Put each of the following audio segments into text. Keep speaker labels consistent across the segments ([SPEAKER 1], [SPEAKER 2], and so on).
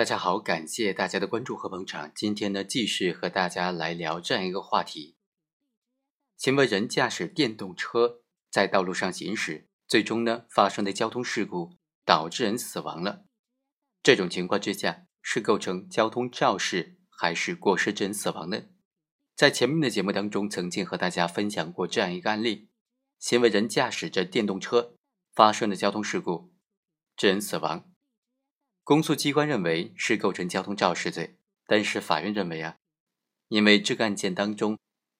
[SPEAKER 1] 大家好，感谢大家的关注和捧场。今天呢，继续和大家来聊这样一个话题：行为人驾驶电动车在道路上行驶，最终呢发生的交通事故导致人死亡了。这种情况之下，是构成交通肇事还是过失致人死亡呢？在前面的节目当中，曾经和大家分享过这样一个案例：行为人驾驶着电动车发生的交通事故，致人死亡。公诉机关认为是构成交通肇事罪，但是法院认为啊，因为这个案件当中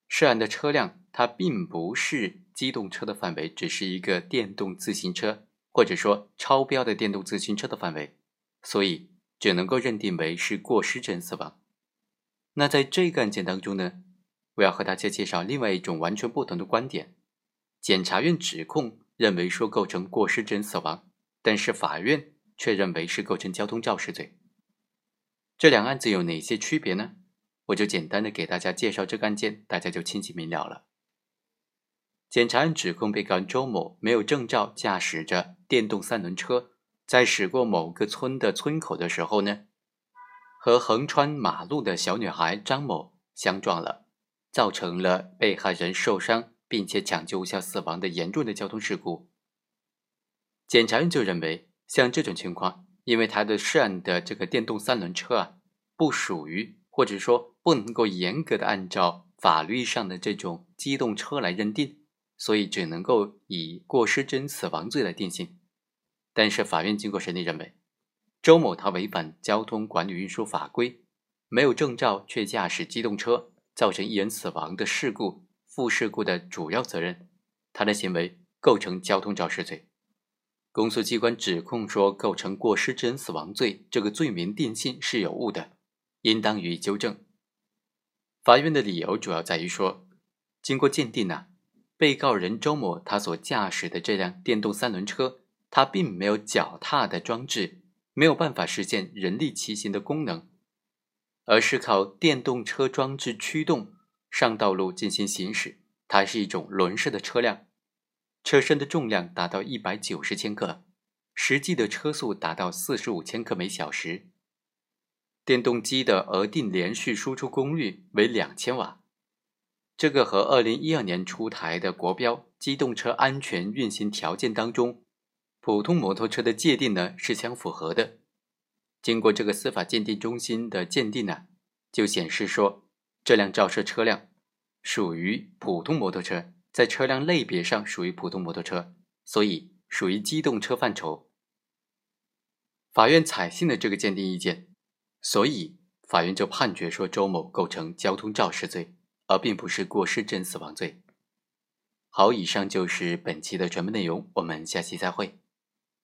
[SPEAKER 1] 涉案的车辆它并不是机动车的范围，只是一个电动自行车或者说超标的电动自行车的范围，所以只能够认定为是过失致人死亡。那在这个案件当中呢，我要和大家介绍另外一种完全不同的观点。检察院指控认为说构成过失致人死亡，但是法院。却认为是构成交通肇事罪。这两案子有哪些区别呢？我就简单的给大家介绍这个案件，大家就清晰明了了。检察院指控被告人周某没有证照驾驶着电动三轮车，在驶过某个村的村口的时候呢，和横穿马路的小女孩张某相撞了，造成了被害人受伤并且抢救无效死亡的严重的交通事故。检察院就认为。像这种情况，因为他的涉案的这个电动三轮车啊，不属于或者说不能够严格的按照法律上的这种机动车来认定，所以只能够以过失致人死亡罪来定性。但是法院经过审理认为，周某他违反交通管理运输法规，没有证照却驾驶机动车，造成一人死亡的事故，负事故的主要责任，他的行为构成交通肇事罪。公诉机关指控说构成过失致人死亡罪，这个罪名定性是有误的，应当予以纠正。法院的理由主要在于说，经过鉴定呢，被告人周某他所驾驶的这辆电动三轮车，它并没有脚踏的装置，没有办法实现人力骑行的功能，而是靠电动车装置驱动上道路进行行驶，它是一种轮式的车辆。车身的重量达到一百九十千克，实际的车速达到四十五千克每小时。电动机的额定连续输出功率为两千瓦，这个和二零一二年出台的国标机动车安全运行条件当中普通摩托车的界定呢是相符合的。经过这个司法鉴定中心的鉴定呢，就显示说这辆肇事车辆属于普通摩托车。在车辆类别上属于普通摩托车，所以属于机动车范畴。法院采信了这个鉴定意见，所以法院就判决说周某构成交通肇事罪，而并不是过失致人死亡罪。好，以上就是本期的全部内容，我们下期再会。